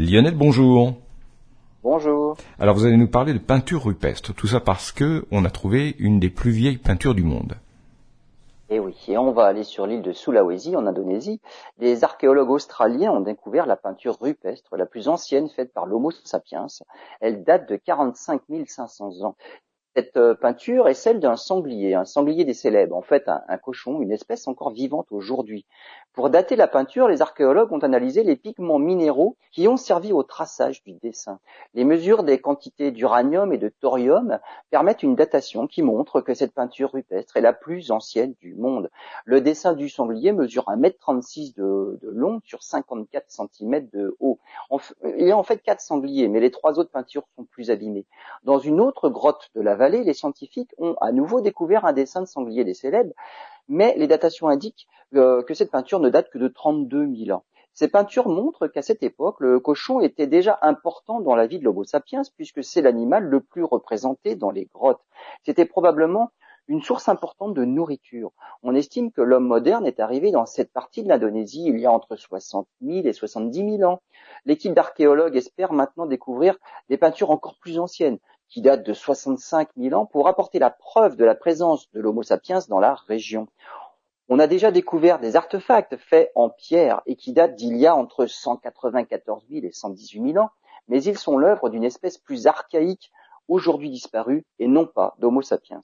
Lionel, bonjour. Bonjour. Alors vous allez nous parler de peinture rupestre, tout ça parce que on a trouvé une des plus vieilles peintures du monde. Et eh oui, et on va aller sur l'île de Sulawesi en Indonésie. Les archéologues australiens ont découvert la peinture rupestre, la plus ancienne faite par l'Homo sapiens. Elle date de 45 500 ans. Cette euh, peinture est celle d'un sanglier, un sanglier des célèbres, en fait un, cochon, une espèce encore vivante aujourd'hui. Pour dater la peinture, les archéologues ont analysé les pigments minéraux qui ont servi au traçage du dessin. Les mesures des quantités d'uranium et de thorium permettent une datation qui montre que cette peinture rupestre est la plus ancienne du monde. Le dessin du sanglier mesure 1m36 de, de long sur 54 cm de haut. Il y a en fait quatre sangliers, mais les trois autres peintures sont plus abîmées. Dans une autre grotte de la vallée, les scientifiques ont à nouveau découvert un dessin de sanglier des célèbres, mais les datations indiquent euh, que cette peinture ne date que de 32 000 ans. Ces peintures montrent qu'à cette époque, le cochon était déjà important dans la vie de l'Homo sapiens, puisque c'est l'animal le plus représenté dans les grottes. C'était probablement une source importante de nourriture. On estime que l'homme moderne est arrivé dans cette partie de l'Indonésie il y a entre 60 000 et 70 000 ans. L'équipe d'archéologues espère maintenant découvrir des peintures encore plus anciennes, qui datent de 65 000 ans, pour apporter la preuve de la présence de l'Homo sapiens dans la région. On a déjà découvert des artefacts faits en pierre et qui datent d'il y a entre 194 000 et 118 000 ans, mais ils sont l'œuvre d'une espèce plus archaïque, aujourd'hui disparue, et non pas d'Homo sapiens.